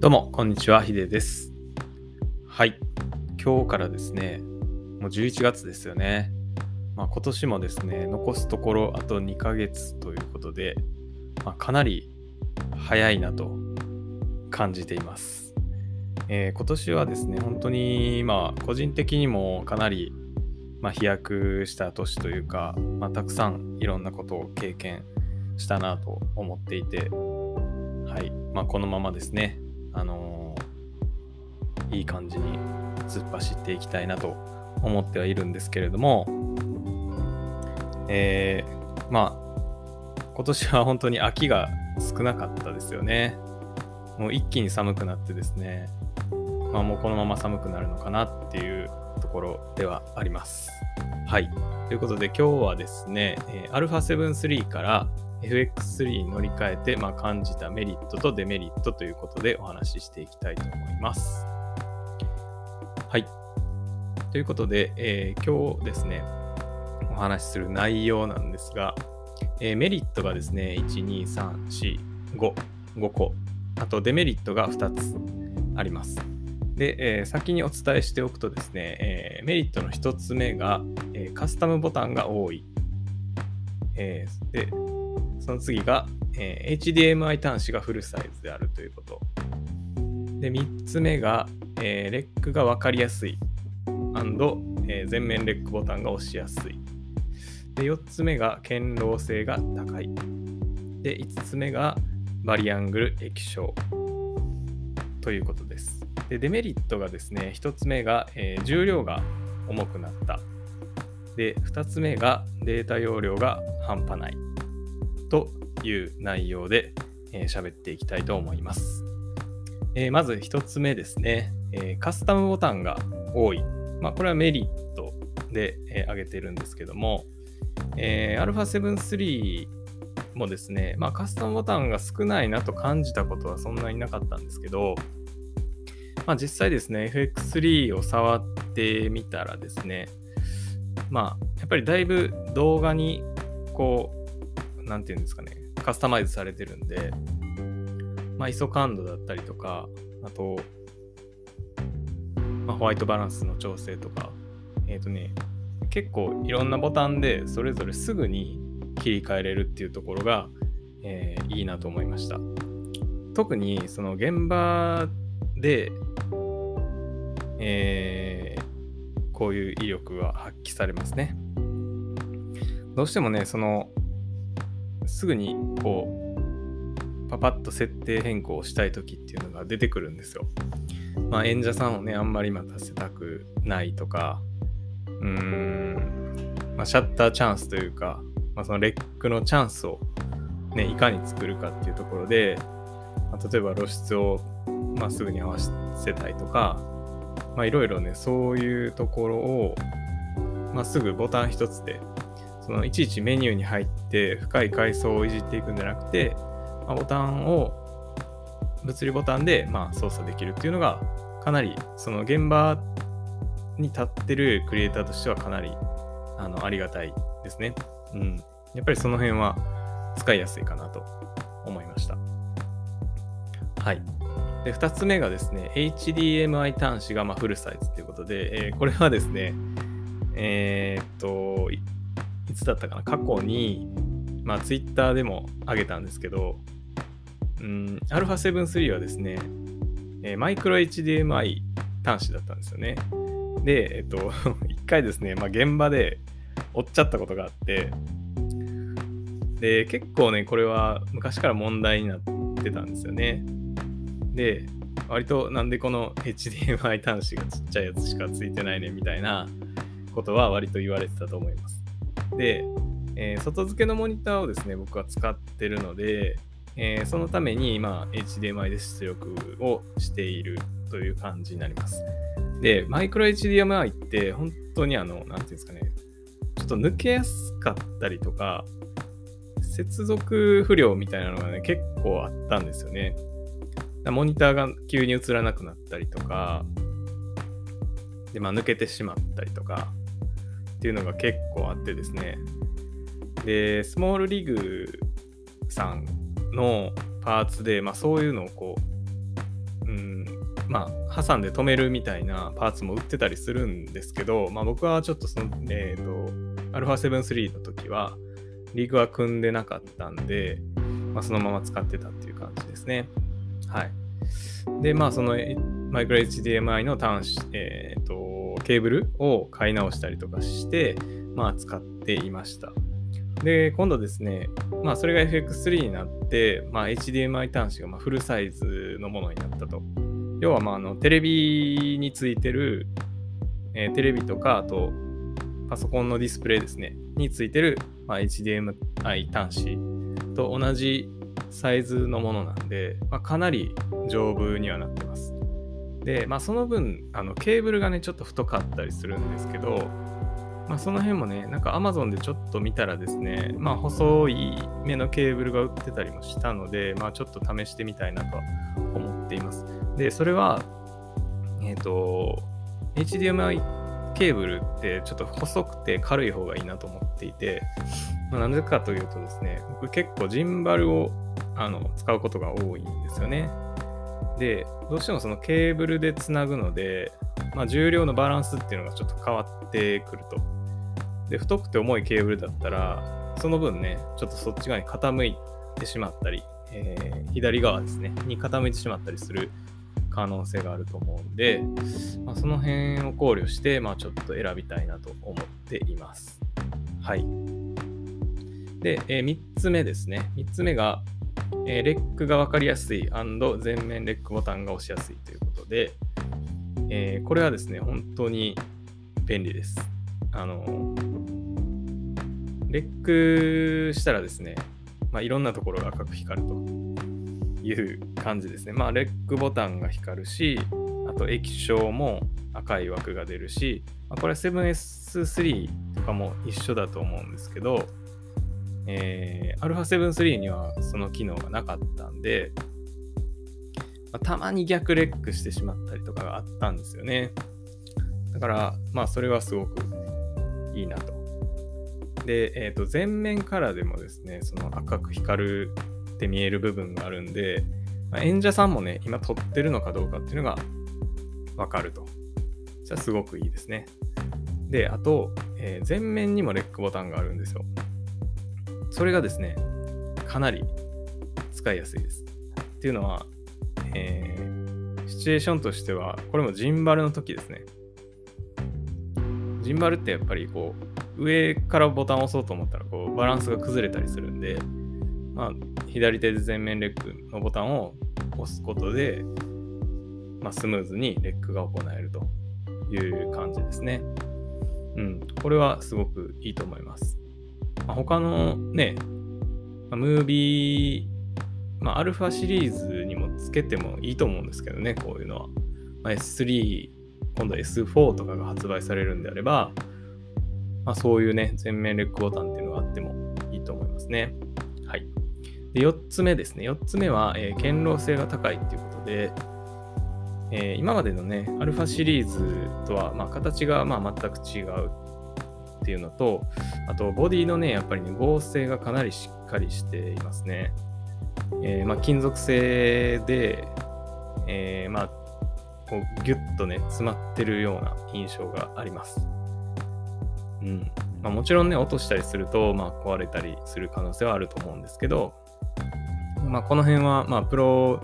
どうも、こんにちは、ヒデです。はい。今日からですね、もう11月ですよね。まあ、今年もですね、残すところあと2ヶ月ということで、まあ、かなり早いなと感じています。えー今年はですね、本当に、まあ、個人的にもかなり、まあ、飛躍した年というか、まあ、たくさんいろんなことを経験したなと思っていて、はい。まあ、このままですね、あのいい感じに突っ走っていきたいなと思ってはいるんですけれども、えーまあ、今年は本当に秋が少なかったですよね。もう一気に寒くなってですね、まあ、もうこのまま寒くなるのかなっていうところではあります。はい。ということで今日はですね、えー α7-3 から FX3 に乗り換えて、まあ、感じたメリットとデメリットということでお話ししていきたいと思います。はい。ということで、えー今日ですね、お話しする内容なんですが、えーメリットがですね、1、2、3、4、5、5個、あとデメリットが2つあります。で、えー先にお伝えしておくとですね、えーメリットの1つ目が、えーカスタムボタンが多い。えで、その次が、えー HDMI 端子がフルサイズであるということ。で、3つ目が、えーレックが分かりやすい。えー全面レックボタンが押しやすい。で、4つ目が堅牢性が高い。で、5つ目がバリアングル液晶ということです。で、デメリットがですね、1つ目が、えー重量が重くなった。で、2つ目がデータ容量が半端ない。という内容でえー喋っていきたいと思います。えーまず1つ目ですね、えーカスタムボタンが多い。まあ、これはメリットで、えー挙げてるんですけども、えー、α7-3 もですね、まあ、カスタムボタンが少ないなと感じたことはそんなになかったんですけど、まあ、実際ですね、FX3 を触ってみたらですね、まあ、やっぱりだいぶ動画に、こうう、なんていうんですかね、カスタマイズされてるんで、まあ、ISO 感度だったりとか、あと、まあ、ホワイトバランスの調整とか、えっ、とね、結構いろんなボタンでそれぞれすぐに切り替えれるっていうところが、えーいいなと思いました。特にその現場で、えーこういう威力が発揮されますね。どうしてもね、そのすぐにこうパパッと設定変更をしたい時っていうのが出てくるんですよ。まあ演者さんをね、あんまり待たせたくないとか、うーん、まあ、シャッターチャンスというか、まあ、そのレックのチャンスを、ね、いかに作るかっていうところで、まあ例えば露出を、まあ、すぐに合わせたいとか、まあ、いろいろね、そういうところを、まあ、すぐボタン一つで、そのいちいちメニューに入って深い階層をいじっていくんじゃなくて、まあ、ボタンを物理ボタンでまあ操作できるっていうのがかなりその現場に立ってるクリエイターとしてはかなりあのありがたいですね。うん。やっぱりその辺は使いやすいかなと思いました。はい。で、2つ目がですね、HDMI 端子がまあフルサイズということで、えーこれはですね、えーっと、つだったかな、過去に、まあ、Twitter でも上げたんですけど、うん、α7-3 はですね、えーマイクロ HDMI 端子だったんですよね。で、えっと、一回ですね、まあ、現場で追っちゃったことがあって、で、結構ね、これは昔から問題になってたんですよね。で、割となんでこの HDMI 端子がちっちゃいやつしかついてないねみたいなことは割と言われてたと思います。で、えー外付けのモニターをですね、僕は使ってるので、えーそのために今 HDMI で出力をしているという感じになります。で、マイクロ HDMI って本当にあの、なんていうんですかね、ちょっと抜けやすかったりとか、接続不良みたいなのがね、結構あったんですよね。モニターが急に映らなくなったりとか、で、まあ抜けてしまったりとか、っていうのが結構あってですね。で、スモールリグさんのパーツで、まあそういうのをこう、うんまあ、挟んで止めるみたいなパーツも売ってたりするんですけど、まあ、僕はちょっとその、えっ、ー、と、α7-3 の時は、リーグは組んでなかったんで、まあ、そのまま使ってたっていう感じですね。はい。で、まあ、そのマイクロ HDMI の端子、えっ、ー、と、ケーブルを買い直したりとかして、まあ、使っていました。で、今度ですね、まあ、それが FX3 になって、まあ、HDMI 端子がまフルサイズのものになったと。要は、まあ、あのテレビについてる、えー、テレビとか、あと、パソコンのディスプレイですね、についてる、まあ、HDMI 端子と同じサイズのものなんで、まあ、かなり丈夫にはなってます。で、まあ、その分、あのケーブルがね、ちょっと太かったりするんですけど、まあ、その辺もね、なんか Amazon でちょっと見たらですね、まあ、細い目のケーブルが売ってたりもしたので、まあ、ちょっと試してみたいなと思っています。で、それは、えっ、ー、と、HDMI ケーブルってちょっと細くて軽い方がいいなと思っていて、まあ、なぜかというとですね、僕結構ジンバルをあの使うことが多いんですよね。で、どうしてもそのケーブルでつなぐので、まあ、重量のバランスっていうのがちょっと変わってくると。で、太くて重いケーブルだったら、その分ね、ちょっとそっち側に傾いてしまったり、えー、左側ですね、に傾いてしまったりする可能性があると思うんで、まあ、その辺を考慮して、まあ、ちょっと選びたいなと思っています。はい。で、えー、3つ目ですね。3つ目が、えー、レックが分かりやすい全面レックボタンが押しやすいということで、えー、これはですね、本当に便利です。あの、レックしたらですね、まあ、いろんなところが赤く光るという感じですね。まあ、レックボタンが光るし、あと液晶も赤い枠が出るし、まあ、これは 7S3 とかも一緒だと思うんですけど、えー、α7-3 にはその機能がなかったんで、まあ、たまに逆レックしてしまったりとかがあったんですよね。だから、まあ、それはすごくいいなと。で、えっ、ー、と、前面からでもですね、その赤く光るって見える部分があるんで、まあ、演者さんもね、今撮ってるのかどうかっていうのがわかると。じゃあすごくいいですね。で、あと、えー、前面にもレックボタンがあるんですよ。それがですね、かなり使いやすいです。っていうのは、えー、シチュエーションとしては、これもジンバルの時ですね。ジンバルってやっぱりこう、上からボタンを押そうと思ったらこうバランスが崩れたりするんで、まあ、左手で全面レックのボタンを押すことで、まあ、スムーズにレックが行えるという感じですね。うん、これはすごくいいと思います。まあ、他のね、まあ、ムービー、まあ、アルファシリーズにもつけてもいいと思うんですけどね、こういうのは。まあ、S3、今度 S4 とかが発売されるんであれば、まあ、そういうね、全面レックボタンっていうのがあってもいいと思いますね。はい。で、4つ目ですね。4つ目は、えー、堅牢性が高いっていうことで、えー、今までのね、アルファシリーズとは、まあ、形がまあ全く違うっていうのと、あと、ボディのね、やっぱりね、合成がかなりしっかりしていますね。えー、まあ、金属製で、えー、まあ、こうギュッとね、詰まってるような印象があります。うん。まあ、もちろんね、落としたりすると、まあ、壊れたりする可能性はあると思うんですけど、まあ、この辺は、まあ、プロ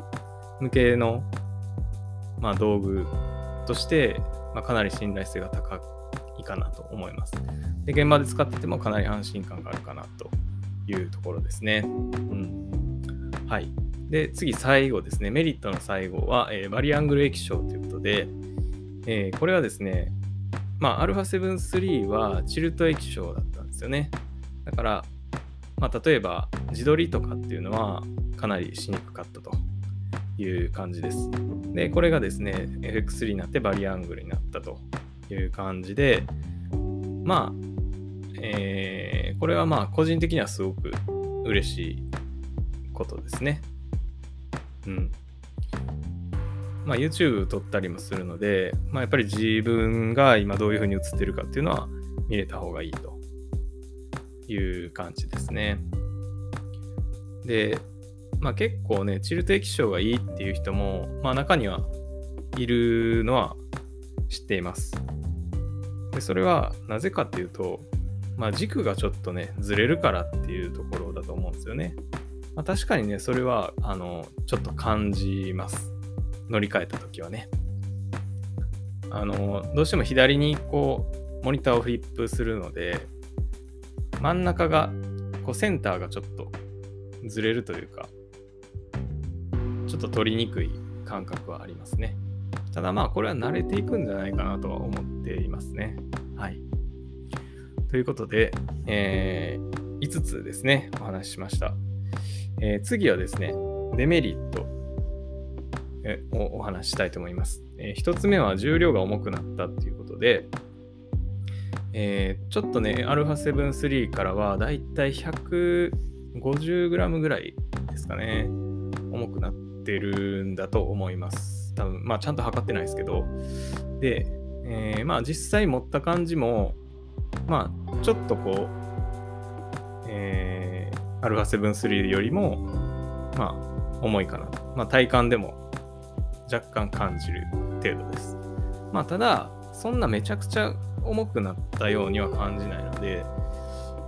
向けの、まあ、道具として、まあ、かなり信頼性が高かなと思います。で、現場で使っててもかなり安心感があるかなというところですね。うん。はい。で、次、最後ですね。メリットの最後は、えー、バリアングル液晶ということで、えー、これはですね、まあ、α7-3 はチルト液晶だったんですよね。だから、まあ、例えば自撮りとかっていうのはかなりしにくかったという感じです。で、これがですね、FX3 になってバリアングルになったという感じで、まあ、えー、これはまあ個人的にはすごく嬉しいことですね。うん。まあ、YouTube 撮ったりもするので、まあ、やっぱり自分が今どういうふうに映ってるかっていうのは見れた方がいいという感じですね。で、まあ、結構ね、チルト液晶がいいっていう人も、まあ、中にはいるのは知っています。でそれはなぜかっていうと、まあ、軸がちょっとね、ずれるからっていうところだと思うんですよね。まあ、確かにね、それは、あの、ちょっと感じます。乗り換えた時はね。あの、どうしても左にこう、モニターをフリップするので、真ん中が、こう、センターがちょっとずれるというか、ちょっと取りにくい感覚はありますね。ただまあ、これは慣れていくんじゃないかなとは思っていますね。はい。ということで、えー、5つですね、お話ししました。えー、次はですね、デメリットをお話ししたいと思います。えー、1つ目は重量が重くなったっていうことで、えー、ちょっとね、α7 3からはだいたい 150g ぐらいですかね、重くなってるんだと思います。多分、まあちゃんと測ってないですけど、で、えー、まあ実際持った感じも、まあちょっとこう、えー、α7-3 よりも、まあ重いかな。まあ体感でも若干感じる程度です。まあただ、そんなめちゃくちゃ重くなったようには感じないので、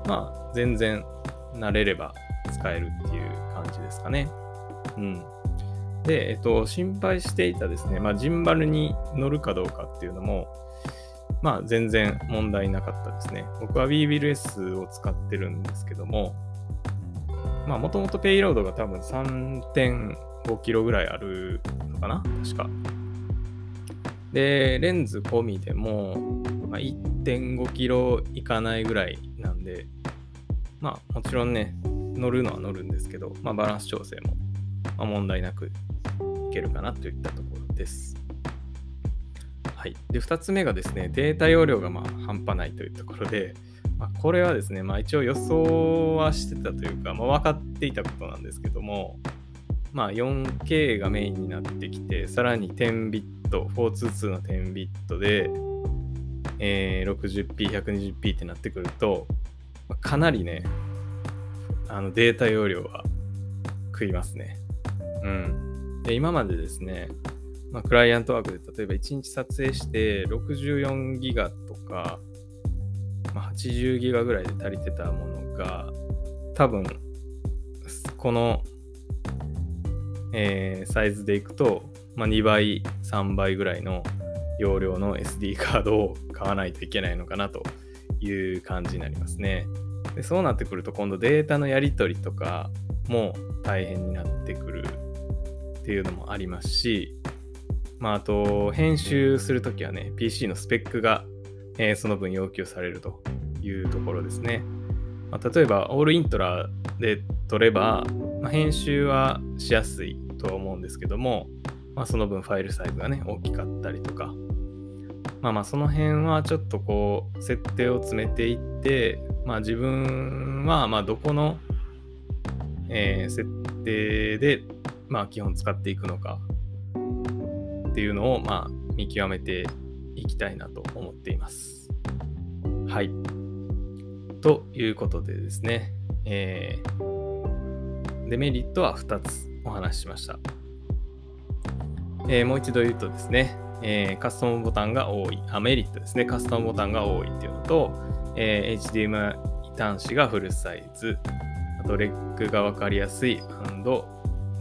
まあ全然慣れれば使えるっていう感じですかね。うん。で、えっと、心配していたですね、まあ、ジンバルに乗るかどうかっていうのも、まあ、全然問題なかったですね。僕は WeWillS を使ってるんですけども、まあ、もともとペイロードが多分3.5キロぐらいあるのかな確か。で、レンズ込みでも、まあ、1.5キロいかないぐらいなんで、まあ、もちろんね、乗るのは乗るんですけど、まあ、バランス調整も、まあ、問題なくいけるかなといったところです。はい。で、2つ目がですね、データ容量がまあ半端ないというところで、まあ、これはですね、まあ、一応予想はしてたというか、まあ、分かっていたことなんですけども、まあ、4K がメインになってきて、さらに10ビット、422の10ビットで、えー、60p、120p ってなってくると、ま、かなりね、あのデータ容量は食いますね。うん。で、今までですね、まあ、クライアントワークで例えば1日撮影して64ギガとか、まあ、80ギガぐらいで足りてたものが、多分、この、えー、サイズでいくと、まあ、2倍、3倍ぐらいの容量の SD カードを買わないといけないのかなという感じになりますね。でそうなってくると今度データのやり取りとかも大変になってくるっていうのもありますし、まあ、あと編集するときはね PC のスペックが、えー、その分要求されるというところですね。まあ、例えばオールイントラで撮れば、まあ、編集はしやすいとは思うんですけども、まあ、その分ファイルサイズがね大きかったりとかまあまあその辺はちょっとこう設定を詰めていってまあ自分はまあどこの、え、設定でまあ基本使っていくのか。っていうのをまあ見極めていきたいなと思っています。はい。ということでですね、えー、デメリットは2つお話ししました。えー、もう一度言うとですね、えー、カスタムボタンが多い、あ、メリットですね、カスタムボタンが多いっていうのと、えー、HDMI 端子がフルサイズ、あとレックがわかりやすい。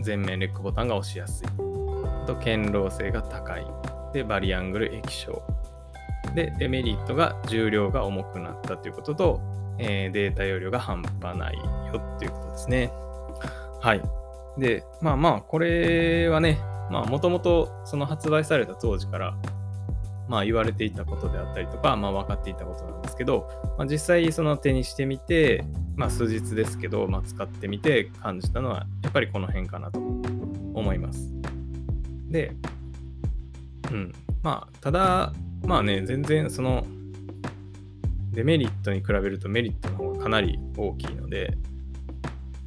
全面レックボタンが押しやすい、あと堅牢性が高い、で、バリアングル液晶。で、デメリットが重量が重くなったということと、えー、データ容量が半端ないよっていうことですね。はい。で、まあまあ、これはね、まあもともとその発売された当時からまあ言われていたことであったりとか、まあ分かっていたことなんですけど、まあ、実際その手にしてみて、まあ数日ですけど、まあ使ってみて感じたのはやっぱりこの辺かなと思います。で、うん。まあただ、まあね、全然そのデメリットに比べるとメリットの方がかなり大きいので、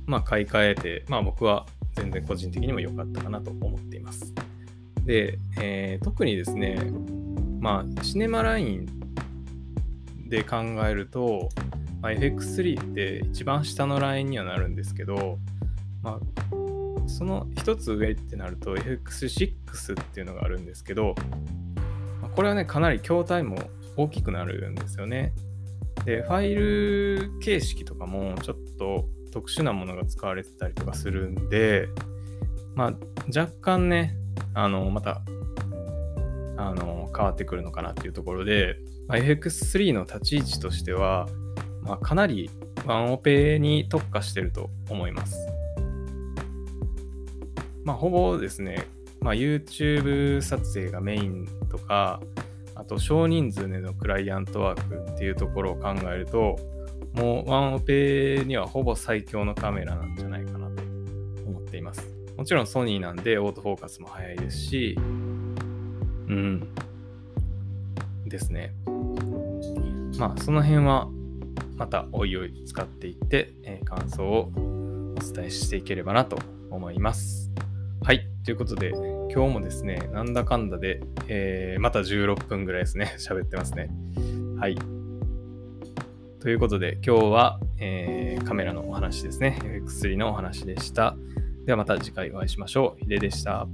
まあ買い替えて、まあ僕は全然個人的にも良かったかなと思っています。で、えー、特にですね、まあ、シネマラインで考えると、まあ、FX3 って一番下のラインにはなるんですけど、まあ、その一つ上ってなると FX6 っていうのがあるんですけど、これはね、かなり筐体も大きくなるんですよね。で、ファイル形式とかもちょっと特殊なものが使われてたりとかするんで、まあ、若干ね、あの、また、あの、変わってくるのかなっていうところで、まあ、FX3 の立ち位置としては、まあ、かなりワンオペに特化してると思います。まあ、ほぼですね、まあ、YouTube 撮影がメインとか、あと少人数でのクライアントワークっていうところを考えると、もうワンオペにはほぼ最強のカメラなんじゃないかなと思っています。もちろんソニーなんでオートフォーカスも早いですし、うん、ですね。まあその辺はまたおいおい使っていって、えー、感想をお伝えしていければなと思います。はい。ということで、今日もですね、なんだかんだで、えー、また16分ぐらいですね、喋ってますね。はい。ということで、今日は、えー、カメラのお話ですね。FX3 のお話でした。ではまた次回お会いしましょう。ヒデでした。